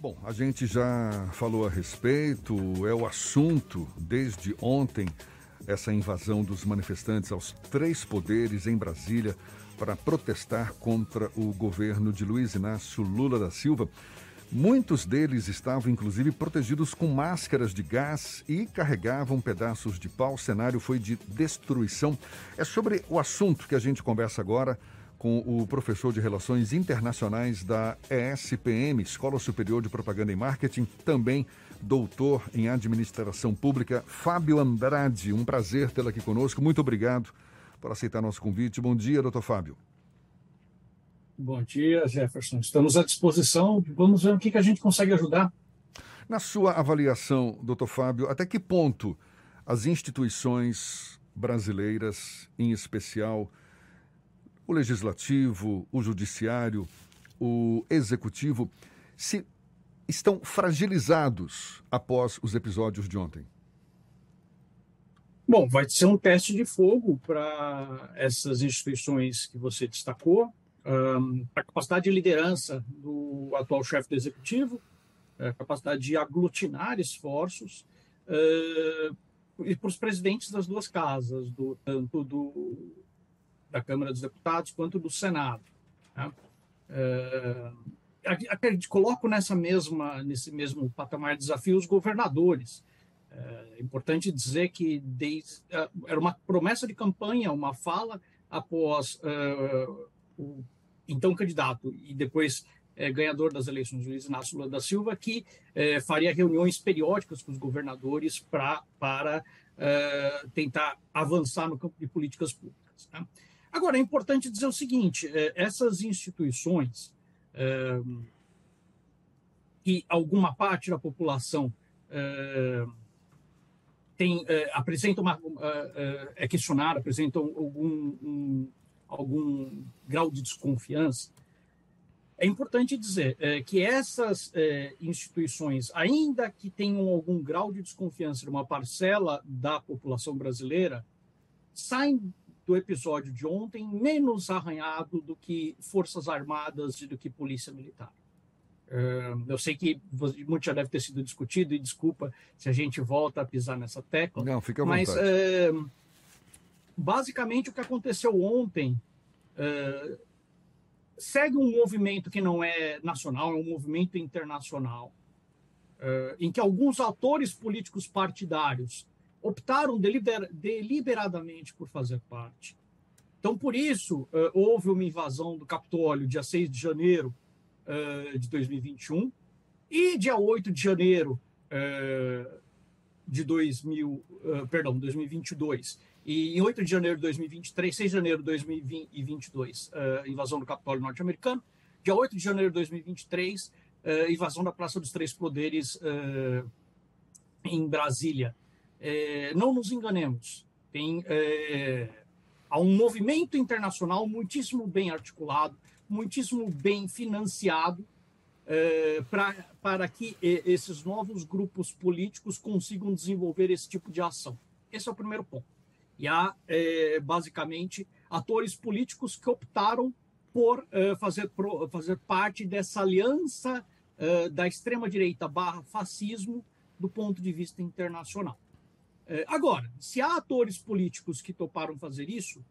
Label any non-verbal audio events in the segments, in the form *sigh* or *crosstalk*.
Bom, a gente já falou a respeito, é o assunto desde ontem, essa invasão dos manifestantes aos três poderes em Brasília para protestar contra o governo de Luiz Inácio Lula da Silva. Muitos deles estavam, inclusive, protegidos com máscaras de gás e carregavam pedaços de pau. O cenário foi de destruição. É sobre o assunto que a gente conversa agora com o professor de Relações Internacionais da ESPM, Escola Superior de Propaganda e Marketing, também doutor em Administração Pública, Fábio Andrade. Um prazer tê-lo aqui conosco. Muito obrigado por aceitar nosso convite. Bom dia, doutor Fábio. Bom dia, Jefferson. Estamos à disposição. Vamos ver o que, que a gente consegue ajudar. Na sua avaliação, doutor Fábio, até que ponto as instituições brasileiras, em especial o legislativo, o judiciário, o executivo, se estão fragilizados após os episódios de ontem? Bom, vai ser um teste de fogo para essas instituições que você destacou, um, a capacidade de liderança do atual chefe do executivo, a capacidade de aglutinar esforços, uh, e para os presidentes das duas casas, do, tanto do da Câmara dos Deputados quanto do Senado. Né? É, coloco nessa mesma, nesse mesmo patamar de desafio os governadores. É importante dizer que desde, é, era uma promessa de campanha, uma fala após é, o então candidato e depois é, ganhador das eleições, Luiz Inácio Lula da Silva, que é, faria reuniões periódicas com os governadores pra, para é, tentar avançar no campo de políticas públicas. Né? Agora, é importante dizer o seguinte: é, essas instituições, é, que alguma parte da população é, tem, é, apresenta uma, é, é questionada, apresentam algum, um, algum grau de desconfiança, é importante dizer é, que essas é, instituições, ainda que tenham algum grau de desconfiança de uma parcela da população brasileira, saem do episódio de ontem menos arranhado do que Forças Armadas e do que Polícia Militar. eu sei que muito já deve ter sido discutido, e desculpa se a gente volta a pisar nessa tecla. Não, fica à mas, basicamente, o que aconteceu ontem segue um movimento que não é nacional, é um movimento internacional, em que alguns atores políticos partidários optaram deliber, deliberadamente por fazer parte. Então, por isso, uh, houve uma invasão do Capitólio dia 6 de janeiro uh, de 2021 e dia 8 de janeiro uh, de 2000, perdão, 2022. E em 8 de janeiro de 2023, 6 de janeiro de 2022, invasão do Capitólio norte-americano. Dia 8 de janeiro de 2023, invasão da Praça dos Três Poderes em Brasília é, não nos enganemos, tem é, há um movimento internacional muitíssimo bem articulado, muitíssimo bem financiado é, pra, para que esses novos grupos políticos consigam desenvolver esse tipo de ação. Esse é o primeiro ponto. E há, é, basicamente, atores políticos que optaram por é, fazer, por fazer parte dessa aliança é, da extrema-direita barra fascismo do ponto de vista internacional. É, agora, se há atores políticos que toparam fazer isso,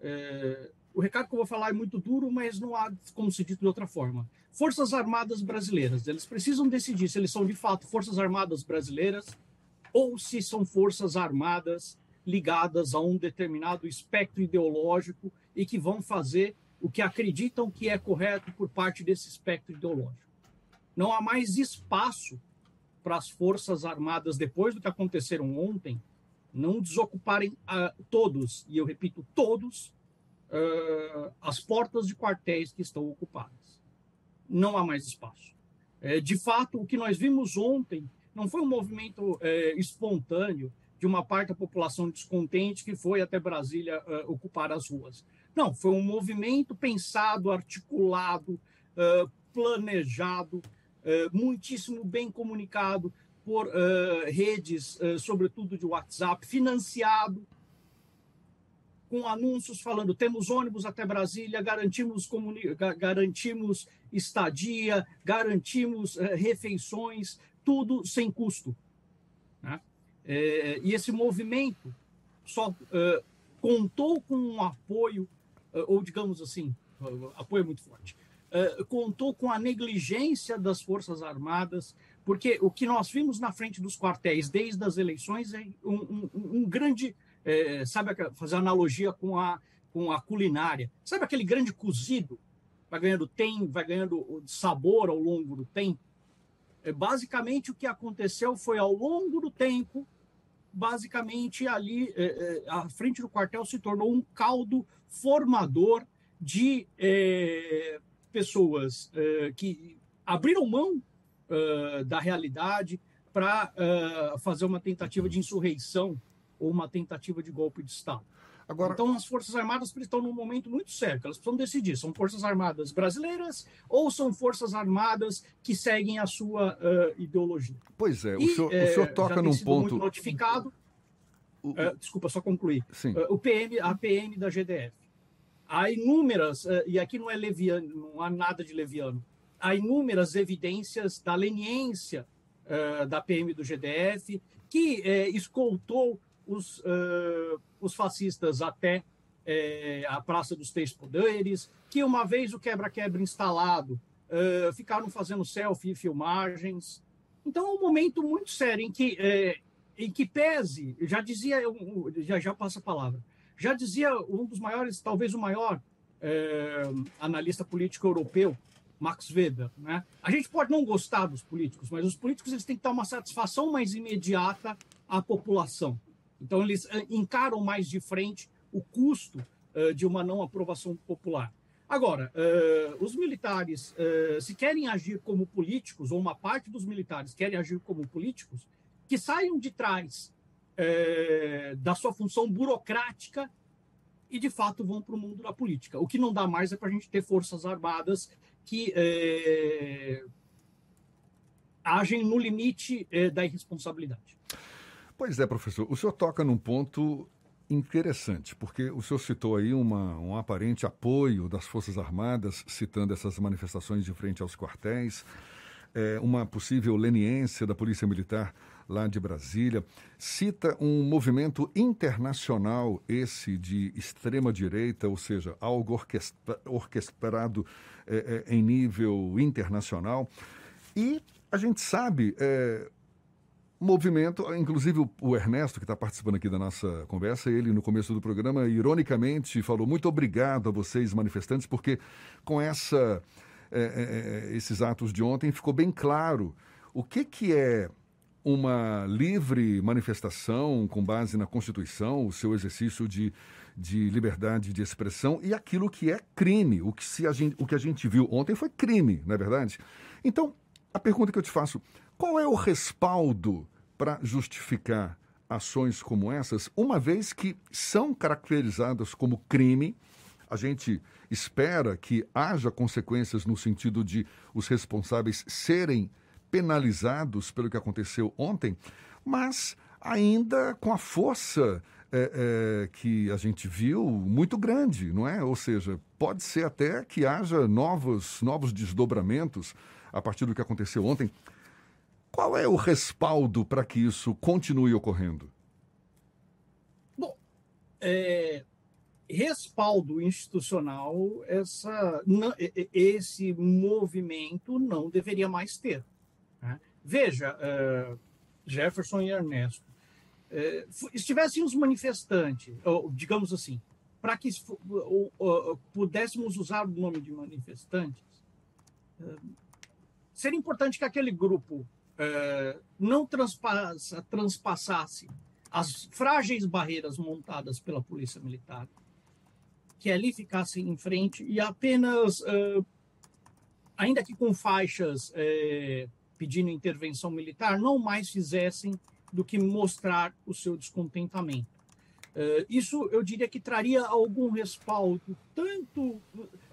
é, o recado que eu vou falar é muito duro, mas não há como se dito de outra forma. Forças Armadas brasileiras, eles precisam decidir se eles são de fato Forças Armadas brasileiras ou se são Forças Armadas ligadas a um determinado espectro ideológico e que vão fazer o que acreditam que é correto por parte desse espectro ideológico. Não há mais espaço para as Forças Armadas, depois do que aconteceram ontem, não desocuparem uh, todos, e eu repito, todos, uh, as portas de quartéis que estão ocupadas. Não há mais espaço. É, de fato, o que nós vimos ontem não foi um movimento é, espontâneo de uma parte da população descontente que foi até Brasília uh, ocupar as ruas. Não, foi um movimento pensado, articulado, planejado, muitíssimo bem comunicado por uh, redes, uh, sobretudo de WhatsApp, financiado com anúncios falando temos ônibus até Brasília, garantimos, garantimos estadia, garantimos eh, refeições, tudo sem custo. né? Eh, e esse movimento só eh, contou com um apoio, eh, ou digamos assim, eh, apoio muito forte, eh, contou com a negligência das Forças Armadas, porque o que nós vimos na frente dos quartéis desde as eleições é um, um- um grande, eh, sabe, fazer analogia com a, com a culinária, sabe aquele grande cozido, vai ganhando tem, vai ganhando sabor ao longo do tempo? É, basicamente, o que aconteceu foi, ao longo do tempo, basicamente ali, é, é, a frente do quartel se tornou um caldo formador de é, pessoas é, que abriram mão é, da realidade para é, fazer uma tentativa de insurreição ou uma tentativa de golpe de Estado. Agora, Então, as Forças Armadas estão num momento muito sério, que elas precisam decidir: são Forças Armadas brasileiras ou são Forças Armadas que seguem a sua eh, ideologia? pois é, o E, senhor, o eh, senhor toca num ponto. muito notificado. o- eh, desculpa, só concluir. sim, Eh, o PM, a PM da GDF. Há inúmeras, eh, e aqui não é leviano, não há nada de leviano, há inúmeras evidências da leniência eh, da PM do GDF, que eh, escoltou os, eh, os fascistas até a Praça dos Três Poderes, que uma vez o quebra-quebra instalado, ficaram fazendo selfie e filmagens. Então é um momento muito sério em que, em que pese, já dizia, já, já passa a palavra, já dizia um dos maiores, talvez o maior eh, analista político europeu, Max Weber, né? A gente pode não gostar dos políticos, mas os políticos eles têm que dar uma satisfação mais imediata à população. Então eles eh, encaram mais de frente o custo eh, de uma não aprovação popular. Agora, eh, os militares, eh, se querem agir como políticos, ou uma parte dos militares querem agir como políticos, que saiam de trás eh, da sua função burocrática e, de fato, vão para o mundo da política. O que não dá mais é para a gente ter forças armadas que eh, agem no limite eh, da irresponsabilidade. Pois é, professor. O senhor toca num ponto interessante, porque o senhor citou aí uma, um aparente apoio das Forças Armadas, citando essas manifestações de frente aos quartéis, é, uma possível leniência da Polícia Militar lá de Brasília. Cita um movimento internacional, esse de extrema-direita, ou seja, algo orquestra, orquestrado é, é, em nível internacional. E a gente sabe. É, movimento, inclusive o, Ernesto, que está participando aqui da nossa conversa, ele no começo do programa, ironicamente, falou muito obrigado a vocês, manifestantes, porque com essa, é, é, esses atos de ontem ficou bem claro o que, que é uma livre manifestação com base na Constituição, o seu exercício de, de liberdade de expressão e aquilo que é crime. O que, se a gente, o que a gente viu ontem foi crime, não é verdade? Então, a pergunta que eu te faço, qual é o respaldo para justificar ações como essas, uma vez que são caracterizadas como crime? A gente espera que haja consequências no sentido de os responsáveis serem penalizados pelo que aconteceu ontem, mas ainda com a força é, é, que a gente viu muito grande, não é? Ou seja, pode ser até que haja novos, novos desdobramentos a partir do que aconteceu ontem. Qual é o respaldo para que isso continue ocorrendo? Bom, é, respaldo institucional, essa, não, esse movimento não deveria mais ter. Veja, uh, Jefferson e Ernesto, uh, estivessem os manifestantes, ou, digamos assim, para que uh, pudéssemos usar o nome de manifestantes, seria importante que aquele grupo não transpassa, transpassasse as frágeis barreiras montadas pela Polícia Militar, que ali ficassem em frente e apenas, ainda que com faixas pedindo intervenção militar, não mais fizessem do que mostrar o seu descontentamento. Uh, isso eu diria que traria algum respaldo, tanto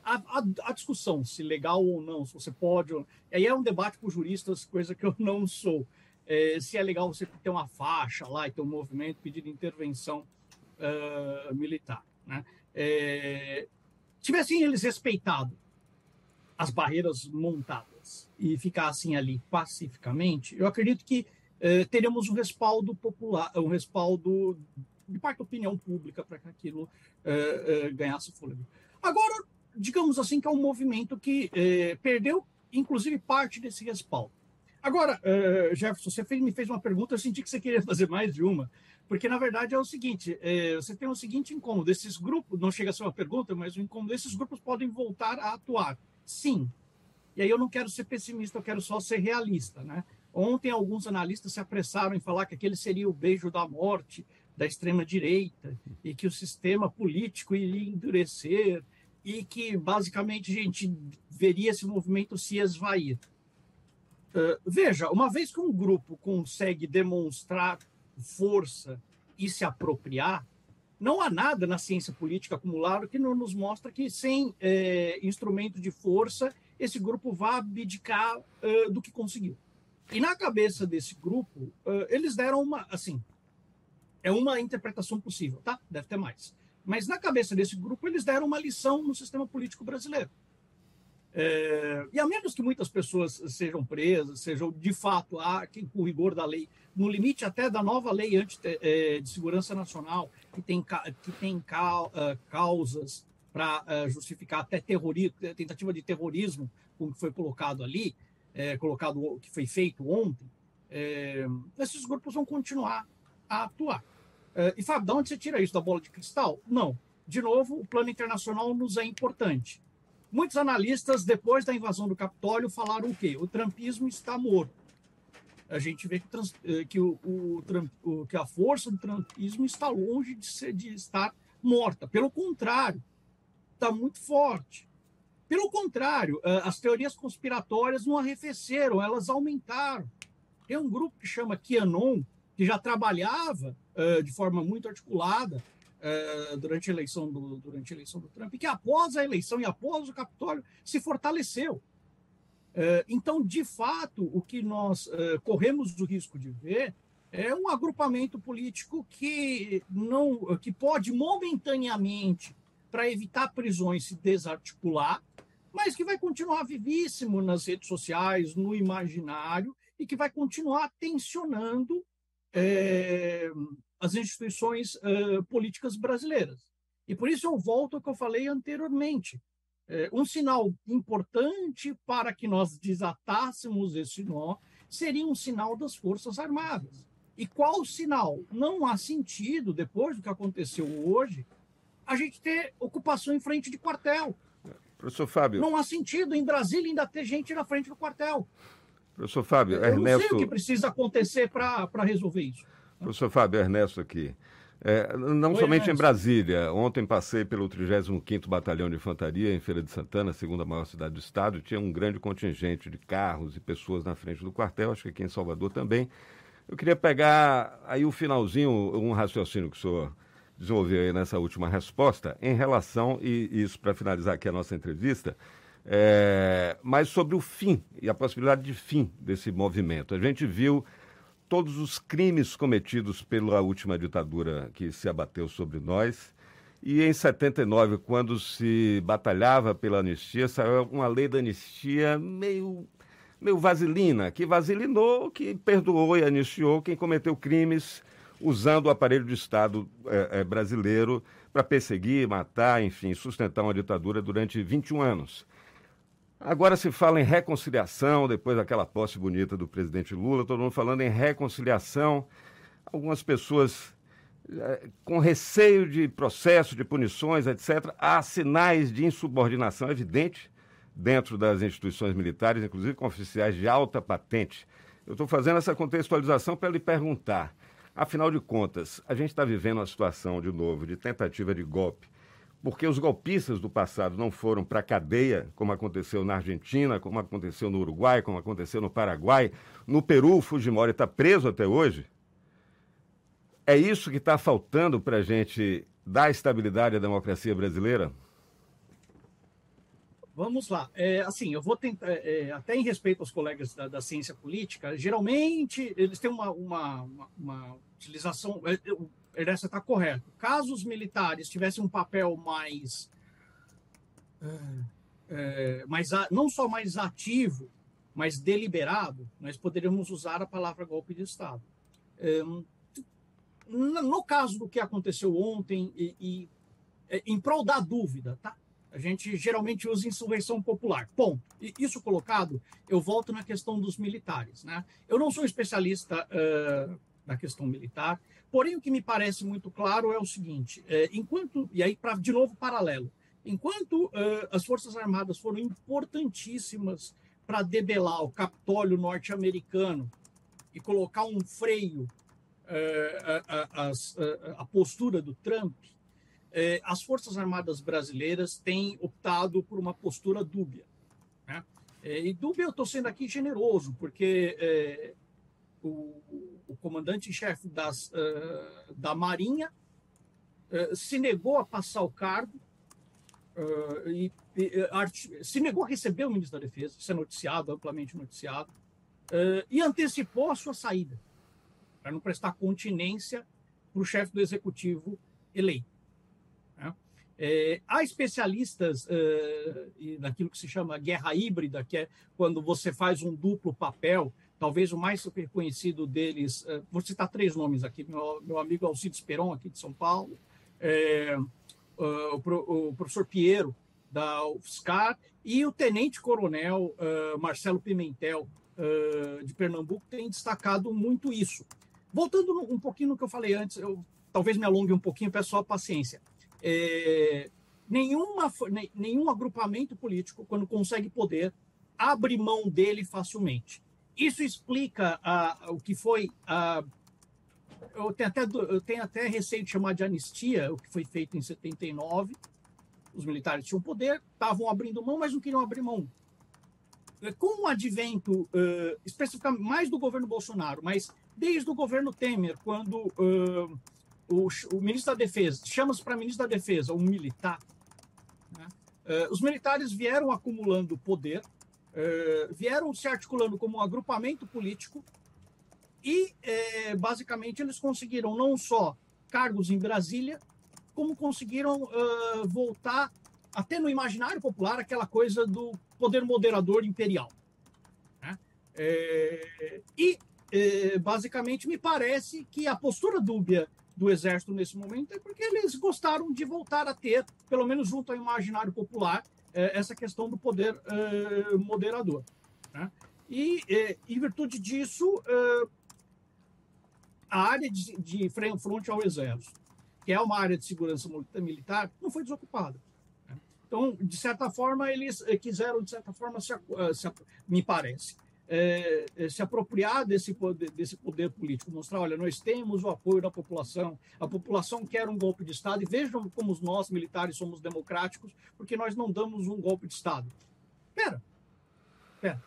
a, a, a, discussão se legal ou não, se você pode. Ou... Aí é um debate com juristas, coisa que eu *laughs* não sou. É, se é legal você ter uma faixa lá e ter um movimento pedindo intervenção uh, militar. né, tivessem eles respeitado as barreiras montadas e ficassem ali pacificamente, eu acredito que é, teremos um respaldo popular, um respaldo de parte da opinião pública para que aquilo é, é, ganhasse fôlego. Agora, digamos assim, que é um movimento que perdeu, inclusive, parte desse respaldo. Agora, uh, Jefferson, você fez, me fez uma pergunta, eu senti que você queria *laughs* fazer mais de uma, porque na verdade é o seguinte: é, você tem o seguinte incômodo, esses grupos, não chega a ser uma pergunta, mas o incômodo, esses grupos podem voltar a atuar. Sim. E aí eu não quero ser pessimista, eu quero só ser realista, né? Ontem alguns analistas se apressaram em falar que aquele seria o beijo da morte da extrema direita e que o sistema político iria endurecer e que basicamente a gente veria esse movimento se esvair. Uh, veja, uma vez que um grupo consegue demonstrar força e se apropriar, não há nada na ciência política acumulado que não nos mostra que sem é, instrumento de força esse grupo vá abdicar uh, do que conseguiu. E na cabeça desse grupo, uh, eles deram uma, assim, é uma interpretação possível, tá? Deve ter mais. Mas na cabeça desse grupo, eles deram uma lição no sistema político brasileiro. É, e a menos que muitas pessoas sejam presas, sejam de fato, há quem, com rigor da lei, no limite até da nova lei anti, é, de segurança nacional, que tem, que tem ah, causas para ah, justificar até terrorismo, tentativa de terrorismo, como foi colocado ali, é, colocado que foi feito ontem, é, esses grupos vão continuar a atuar. É, e Fábio, de onde você tira isso? Da bola de cristal? Não. De novo, o plano internacional nos é importante. Muitos analistas, depois da invasão do Capitólio, falaram o quê? O trumpismo está morto. A gente vê que, trans, eh, que, o, o, que a força do trumpismo está longe de, ser, de estar morta. Pelo contrário, está muito forte. Pelo contrário, eh, as teorias conspiratórias não arrefeceram, elas aumentaram. Tem um grupo que chama QAnon, que já trabalhava uh, de forma muito articulada uh, durante, a eleição do, durante a eleição do Trump, e que após a eleição e após o Capitólio se fortaleceu. Então, de fato, o que nós corremos o risco de ver é um agrupamento político que não que pode momentaneamente para evitar prisões se desarticular, mas que vai continuar vivíssimo nas redes sociais, no imaginário e que vai continuar tensionando é, as instituições uh, políticas brasileiras. E por isso eu volto ao que eu falei anteriormente. É, um sinal importante para que nós desatássemos esse nó seria um sinal das Forças Armadas. E qual sinal? Não há sentido, depois do que aconteceu hoje, a gente ter ocupação em frente de quartel. Professor Fábio. Não há sentido em Brasília ainda ter gente na frente do quartel. Professor Fábio, eu Ernesto. não sei o que precisa acontecer para resolver isso. Professor Fábio Ernesto aqui. É, não Oi, somente Ernesto. em Brasília. Ontem passei pelo 35º Batalhão de Infantaria em Feira de Santana, segunda maior cidade do estado. Tinha um grande contingente de carros e pessoas na frente do quartel, acho que aqui em Salvador também. Eu queria pegar aí o finalzinho, um raciocínio que o senhor desenvolveu aí nessa última resposta, em relação, e isso para finalizar aqui a nossa entrevista, é, mas sobre o fim e a possibilidade de fim desse movimento. A gente viu todos os crimes cometidos pela última ditadura que se abateu sobre nós. E em 79, quando se batalhava pela anistia, saiu uma lei da anistia meio, meio vaselina, que vasilinou, que perdoou e anistiou quem cometeu crimes usando o aparelho de Estado é, é, brasileiro para perseguir, matar, enfim, sustentar uma ditadura durante 21 anos. Agora se fala em reconciliação, depois daquela posse bonita do presidente Lula, todo mundo falando em reconciliação. Algumas pessoas é, com receio de processo, de punições, etc. Há sinais de insubordinação evidente dentro das instituições militares, inclusive com oficiais de alta patente. Eu estou fazendo essa contextualização para lhe perguntar. Afinal de contas, a gente está vivendo uma situação, de novo, de tentativa de golpe porque os golpistas do passado não foram para a cadeia, como aconteceu na Argentina, como aconteceu no Uruguai, como aconteceu no Paraguai. No Peru, o Fujimori está preso até hoje. É isso que está faltando para a gente dar estabilidade à democracia brasileira? Vamos lá. É, assim, eu vou tentar, é, é, até em respeito aos colegas da, da, ciência política, geralmente eles têm uma, uma, uma, uma utilização. É, Ernesto está correto. Caso os militares tivessem um papel mais, é, mais não só mais ativo, mas deliberado, nós poderíamos usar a palavra golpe de Estado. É, no caso do que aconteceu ontem, e, e é, em prol da dúvida, tá? A gente geralmente usa insurreição popular. Bom, isso colocado, eu volto na questão dos militares. Né? Eu não sou especialista uh, na questão militar, porém o que me parece muito claro é o seguinte: é, enquanto, e aí, pra, de novo, paralelo, enquanto uh, as Forças Armadas foram importantíssimas para debelar o Capitólio norte-americano e colocar um freio uh, a postura do Trump, eh, as Forças Armadas brasileiras têm optado por uma postura dúbia. Né? Eh, e dúbia eu estou sendo aqui generoso, porque eh, o, o comandante-chefe uh, da Marinha uh, se negou a passar o cargo uh, e, se negou a receber o ministro da Defesa, isso é noticiado, amplamente noticiado, e antecipou a sua saída, para não prestar continência para o chefe do executivo eleito. É, há especialistas naquilo que se chama guerra híbrida, que é quando você faz um duplo papel. Talvez o mais super conhecido deles, uh, vou citar três nomes aqui: meu, meu amigo Alcides Peron, aqui de São Paulo, é, uh, o, o, professor Piero, da UFSCar, e o tenente-coronel Marcelo Pimentel, de Pernambuco, tem destacado muito isso. Voltando um pouquinho no que eu falei antes, eu talvez me alongue um pouquinho, peço só paciência é, nenhuma, nenhum agrupamento político, quando consegue poder, abre mão dele facilmente. Isso explica a, o que foi a, eu tenho, até, eu tenho até receio de chamar de anistia, o que foi feito em 79. Os militares tinham poder, estavam abrindo mão, mas não queriam abrir mão. Com o advento, uh, especificamente mais do governo Bolsonaro, mas desde o governo Temer, quando uh, o, o ministro da Defesa, chama-se para ministro da Defesa um militar, né? uh, os militares vieram acumulando poder, uh, vieram se articulando como um agrupamento político e, uh, basicamente, eles conseguiram não só cargos em Brasília, como conseguiram voltar até no imaginário popular aquela coisa do poder moderador imperial. Né? e, basicamente, me parece que a postura dúbia do Exército nesse momento é porque eles gostaram de voltar a ter, pelo menos junto ao imaginário popular, é, essa questão do poder é, moderador. Né? E, é, em virtude disso, a área de, de frente ao Exército, que é uma área de segurança militar, não foi desocupada. Né? Então, de certa forma, eles quiseram, de certa forma, se, se, me parece, é, é, se apropriar desse poder, desse poder político, mostrar, olha, nós temos o apoio da população, a população quer um golpe de Estado, e vejam como nós, militares, somos democráticos, porque nós não damos um golpe de Estado. Pera, pera,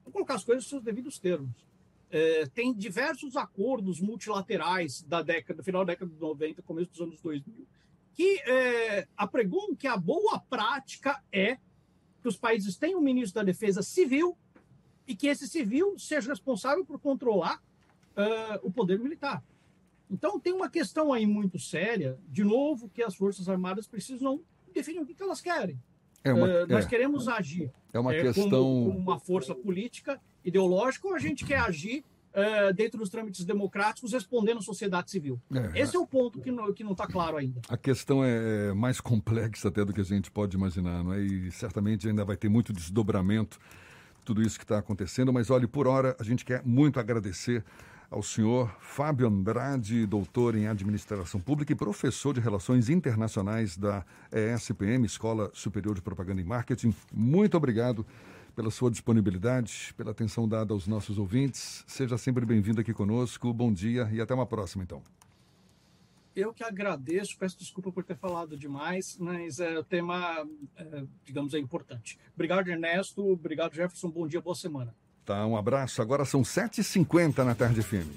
vamos colocar as coisas nos seus devidos termos. É, tem diversos acordos multilaterais da década, final da década de 90, começo dos anos 2000, que é, apregam que a boa prática é que os países tenham um ministro da Defesa civil e que esse civil seja responsável por controlar uh, o poder militar. Então, tem uma questão aí muito séria, de novo, que as Forças Armadas precisam definir o que, que elas querem. É uma, uh, nós é, queremos agir é uma é, questão... como, como, uma força política, ideológica, ou a gente quer agir uh, dentro dos trâmites democráticos, respondendo à sociedade civil. É, Esse é o ponto que não está claro ainda. A questão é mais complexa até do que a gente pode imaginar, não é? e certamente ainda vai ter muito desdobramento tudo isso que está acontecendo. Mas olhe, por hora, a gente quer muito agradecer ao senhor Fábio Andrade, doutor em administração pública e professor de relações internacionais da ESPM, Escola Superior de Propaganda e Marketing. Muito obrigado pela sua disponibilidade, pela atenção dada aos nossos ouvintes. Seja sempre bem-vindo aqui conosco. Bom dia e até uma próxima, então. Eu que agradeço, peço desculpa por ter falado demais, mas é, o tema, é, digamos, é importante. Obrigado, Ernesto. Obrigado, Jefferson. Bom dia, boa semana. Tá, um abraço. Agora são 7h50 na tarde firme.